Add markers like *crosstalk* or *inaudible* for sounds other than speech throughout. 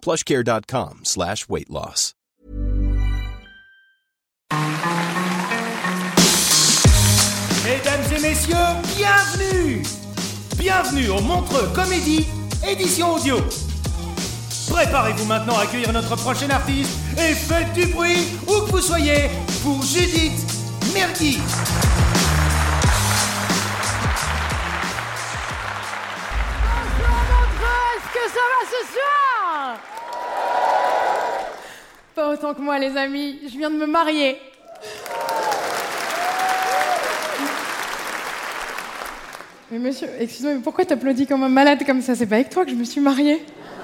plushcare.com slash weight loss. Mesdames et messieurs, bienvenue Bienvenue au Montreux Comédie, édition audio. Préparez-vous maintenant à accueillir notre prochain artiste et faites du bruit où que vous soyez pour Judith Mergui. Est-ce que ça va ce soir? Pas autant que moi, les amis. Je viens de me marier. Mais monsieur, excuse-moi, mais pourquoi t'applaudis comme un malade comme ça? C'est pas avec toi que je me suis mariée.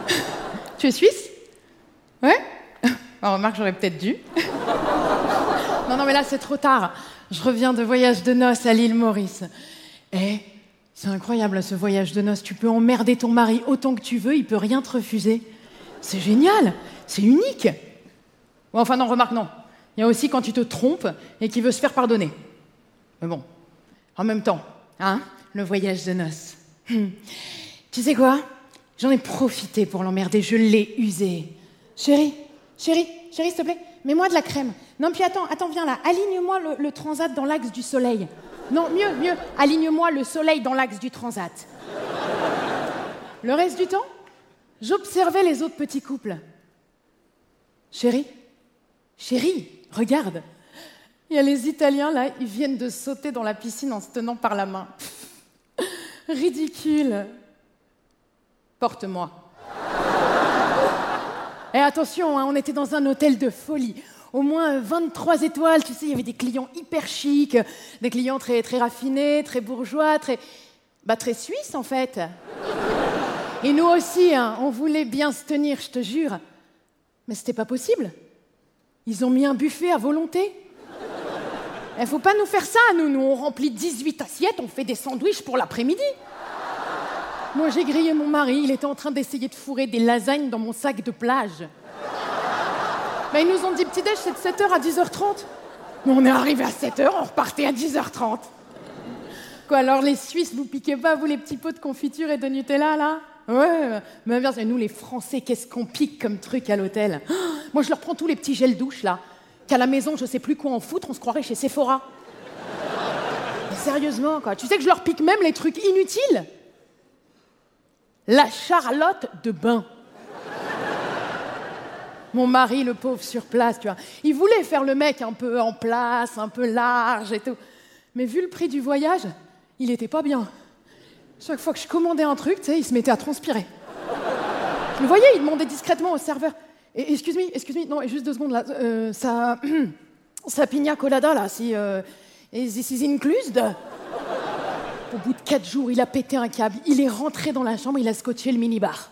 *laughs* tu es suisse? Ouais En remarque, j'aurais peut-être dû. *laughs* non, non, mais là, c'est trop tard. Je reviens de voyage de noces à l'île Maurice. Eh, c'est incroyable ce voyage de noces. Tu peux emmerder ton mari autant que tu veux, il peut rien te refuser. C'est génial, c'est unique. Enfin non, remarque non. Il y a aussi quand tu te trompes et qu'il veut se faire pardonner. Mais bon, en même temps, hein, le voyage de noces. Hum. Tu sais quoi? J'en ai profité pour l'emmerder, je l'ai usé. Chérie, chérie, chérie, s'il te plaît, mets-moi de la crème. Non, puis attends, attends, viens là, aligne-moi le, le transat dans l'axe du soleil. Non, mieux, mieux, aligne-moi le soleil dans l'axe du transat. Le reste du temps, j'observais les autres petits couples. Chérie, chérie, regarde. Il y a les Italiens là, ils viennent de sauter dans la piscine en se tenant par la main. Ridicule. Porte-moi. Et attention, hein, on était dans un hôtel de folie. Au moins 23 étoiles, tu sais, il y avait des clients hyper chics, des clients très, très raffinés, très bourgeois, très. Bah, très suisses en fait. Et nous aussi, hein, on voulait bien se tenir, je te jure. Mais c'était pas possible. Ils ont mis un buffet à volonté. Il faut pas nous faire ça, nous. Nous, on remplit 18 assiettes, on fait des sandwichs pour l'après-midi. Moi, j'ai grillé mon mari, il était en train d'essayer de fourrer des lasagnes dans mon sac de plage. Mais ils nous ont dit petit déj, c'est de 7h à 10h30. Mais on est arrivé à 7h, on repartait à 10h30. Quoi, alors les Suisses, vous piquez pas, vous, les petits pots de confiture et de Nutella, là? Ouais, mais bien, nous, les Français, qu'est-ce qu'on pique comme truc à l'hôtel? *gasps* Moi, je leur prends tous les petits gels douche, là. Qu'à la maison, je sais plus quoi en foutre, on se croirait chez Sephora. Mais sérieusement, quoi. Tu sais que je leur pique même les trucs inutiles? La charlotte de bain. Mon mari, le pauvre, sur place, tu vois. Il voulait faire le mec un peu en place, un peu large et tout. Mais vu le prix du voyage, il était pas bien. Chaque fois que je commandais un truc, il se mettait à transpirer. Vous voyez, il demandait discrètement au serveur Excuse-moi, excuse-moi, non, juste deux secondes là. Euh, ça. *clears throat* pina colada là, si. Euh, is this Au bout de quatre jours, il a pété un câble. Il est rentré dans la chambre, il a scotché le minibar.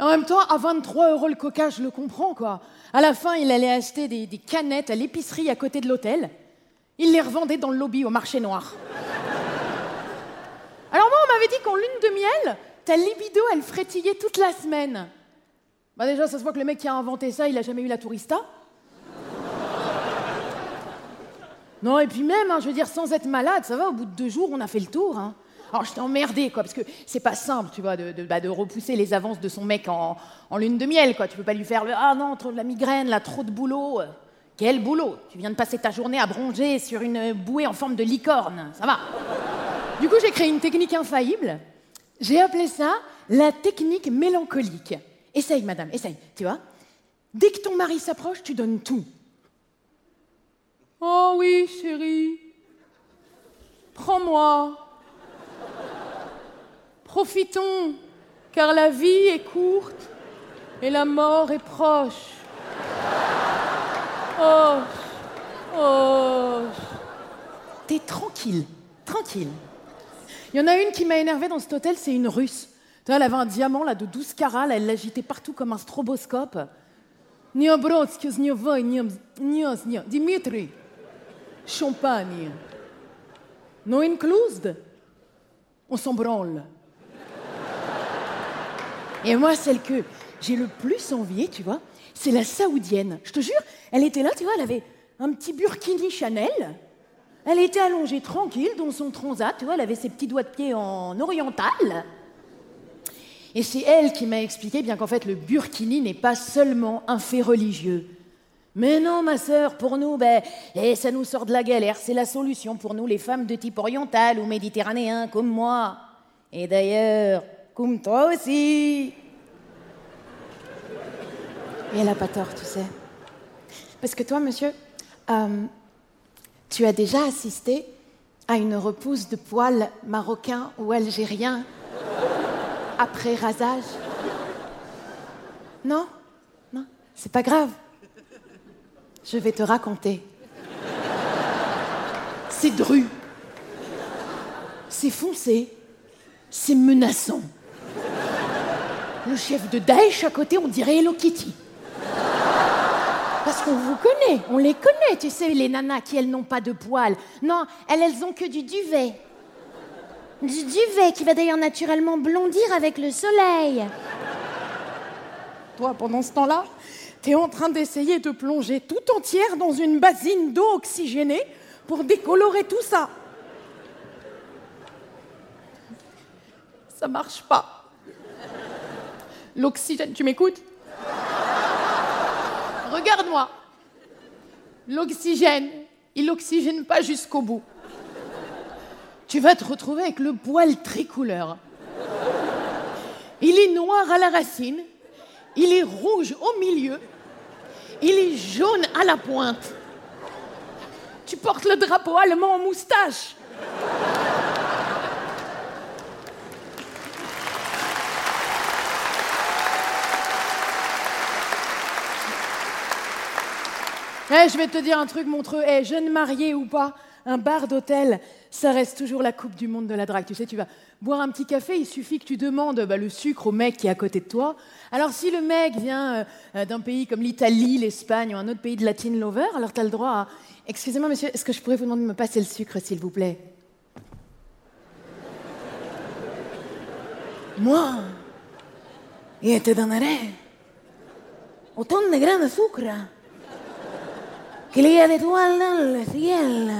En même temps, à 23 euros le coca, je le comprends, quoi. À la fin, il allait acheter des canettes à l'épicerie à côté de l'hôtel. Il les revendait dans le lobby au marché noir. M'avait dit qu'en lune de miel, ta libido, elle frétillait toute la semaine. Bah déjà, ça se voit que le mec qui a inventé ça, il a jamais eu la tourista. Non, et puis même, hein, je veux dire, sans être malade, ça va, au bout de deux jours, on a fait le tour. Hein. Alors, j'étais emmerdée, quoi, parce que c'est pas simple, tu vois, de, de- bah, repousser les avances de son mec en, lune de miel, quoi. Tu peux pas lui faire Ah non, trop de la migraine, là, trop de boulot. Quel boulot? Tu viens de passer ta journée à bronger sur une bouée en forme de licorne, ça va. Du coup, j'ai créé une technique infaillible. J'ai appelé ça la technique mélancolique. Essaye, madame, essaye, tu vois. Dès que ton mari s'approche, tu donnes tout. Oh oui, chérie. Prends-moi. Profitons, car la vie est courte et la mort est proche. Oh, oh. T'es tranquille, tranquille. Il y en a une qui m'a énervée dans cet hôtel, c'est une russe. Elle avait un diamant là de 12 carats, elle l'agitait partout comme un stroboscope. Dimitri, champagne. No included. On s'en branle. Et moi, celle que j'ai le plus enviée, tu vois, c'est la saoudienne. Je te jure, elle était là, tu vois, elle avait un petit burkini Chanel. Elle était allongée tranquille dans son transat, tu vois, elle avait ses petits doigts de pied en oriental. Et c'est elle qui m'a expliqué bien qu'en fait le burkini n'est pas seulement un fait religieux. Mais non, ma sœur, pour nous, ben, eh, ça nous sort de la galère. C'est la solution pour nous, les femmes de type oriental ou méditerranéen, comme moi. Et d'ailleurs, comme toi aussi. Et elle n'a pas tort, tu sais. Parce que toi, monsieur, euh, tu as déjà assisté à une repousse de poils marocains ou algériens après rasage? Non? Non? C'est pas grave. Je vais te raconter. C'est dru. C'est foncé. C'est menaçant. Le chef de Daesh à côté, on dirait Hello Kitty. Parce qu'on vous connaît, on les connaît, tu sais, les nanas qui, elles, n'ont pas de poils. Non, elles, elles ont que du duvet. Du duvet qui va d'ailleurs naturellement blondir avec le soleil. Toi, pendant ce temps-là, t'es en train d'essayer de plonger tout entière dans une basine d'eau oxygénée pour décolorer tout ça. Ça marche pas. L'oxygène, tu m'écoutes? Regarde-moi. L'oxygène, il n'oxygène pas jusqu'au bout tu vas te retrouver avec le poil tricouleur. Il est noir à la racine, il est rouge au milieu, il est jaune à la pointe. Tu portes le drapeau allemand en moustache. Eh, je vais te dire un truc, Montreux. Eh, jeune marié ou pas, un bar d'hôtel, ça reste toujours la coupe du monde de la drague. Tu sais, tu vas boire un petit café, il suffit que tu demandes bah, le sucre au mec qui est à côté de toi. Alors si le mec vient euh, euh, d'un pays comme l'Italie, l'Espagne ou un autre pays de Latin lover, alors tu as le droit à... Excusez-moi monsieur, est-ce que je pourrais vous demander de me passer le sucre, s'il vous plaît? Moi? Y te donaré autant de gran azúcar qu'il y a d'étoiles dans le ciel.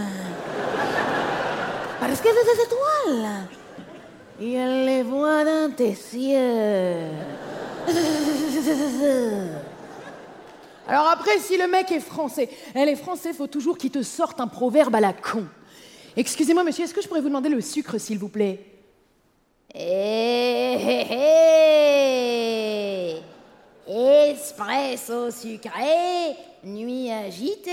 Parce que des étoiles. Elle les voit dans tes yeux. Alors après, si le mec est français, elle est français, faut toujours qu'il te sorte un proverbe à la con. Excusez-moi, monsieur, est-ce que je pourrais vous demander le sucre, s'il vous plaît? Eh, eh, eh. Espresso sucré, nuit agitée.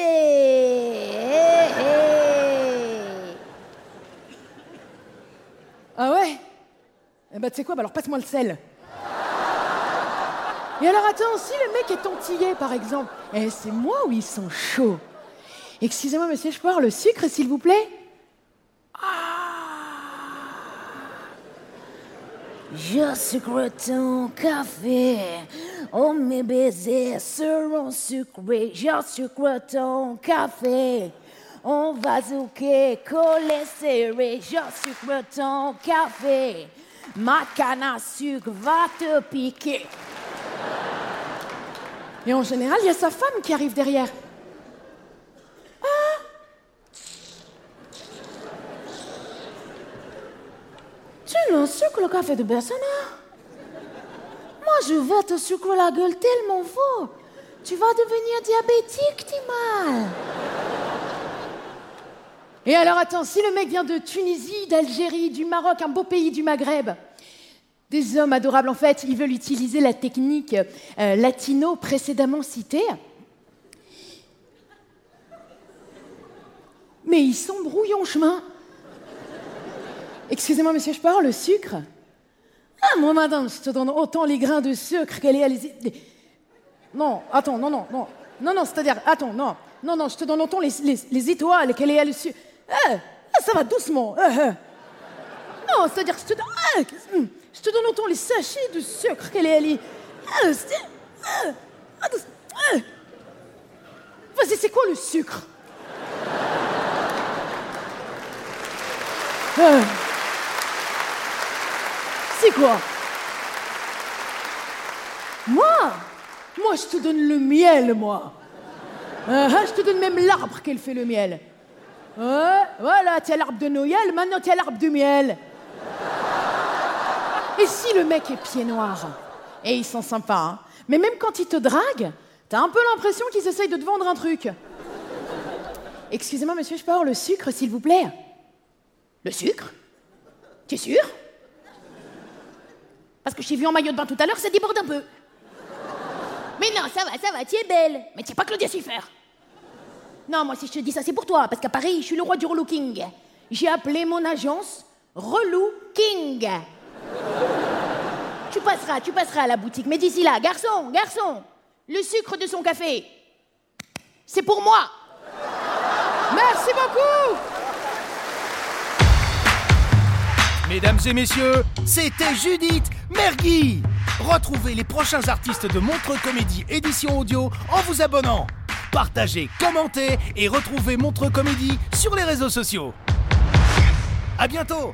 Ah ouais? Eh ben tu sais quoi, bah alors passe-moi le sel. Et alors attends, si le mec est antillais par exemple, eh c'est moi ou ils sont chauds Excusez-moi monsieur, je peux le sucre s'il vous plaît? Je sucre ton café, oh mes baisers seront sucrés. Je sucre ton café, on va zouker, coller serré. Je sucre ton café, ma canne à sucre va te piquer. Et en général, il y a sa femme qui arrive derrière. Le sucre le café de Bessana Moi, je vais te sucrer la gueule tellement fort. Tu vas devenir diabétique, Timal. Et alors, attends, si le mec vient de Tunisie, d'Algérie, du Maroc, un beau pays du Maghreb, Des hommes adorables, en fait, ils veulent utiliser la technique euh, latino précédemment citée. Mais ils s'embrouillent en chemin. Excusez-moi, monsieur, je parle, le sucre Ah, moi, madame, je te donne autant les grains de sucre qu'elle est à. Non, attends, non, non, non. Non, non, c'est-à-dire, attends, non. Non, non, je te donne autant les, les, étoiles qu'elle est à sucre. Ah, ah, ça va doucement. Ah, ah. Non, c'est-à-dire, je te donne... Hmm. Je te donne autant les sachets de sucre qu'elle est. Ah, ah, ah, Vas-y, c'est quoi le sucre? Quoi Moi Moi, je te donne le miel, moi. je te donne même l'arbre qu'elle fait le miel. voilà, tu as l'arbre de Noël, maintenant tu as l'arbre du miel. Et si le mec est pied noir Et ils sont sympas, hein Mais même quand il te drague, t'as un peu l'impression qu'ils essayent de te vendre un truc. Excusez-moi, monsieur, je peux avoir le sucre, s'il vous plaît? Le sucre? Tu es sûr? Parce que j'ai vu en maillot de bain tout à l'heure, ça déborde un peu. Mais non, ça va, ça va, tu es belle. Mais tu es pas Claudia Schiffer. Non, moi, si je te dis ça, c'est pour toi, parce qu'à Paris, je suis le roi du relooking. J'ai appelé mon agence Relou King. Tu passeras, tu passeras à la boutique. Mais d'ici là, garçon, garçon, le sucre de son café, c'est pour moi. Merci beaucoup. Mesdames et messieurs, c'était Judith Mergui. Retrouvez les prochains artistes de Montre Comédie édition audio en vous abonnant. Partagez, commentez et retrouvez Montre Comédie sur les réseaux sociaux. À bientôt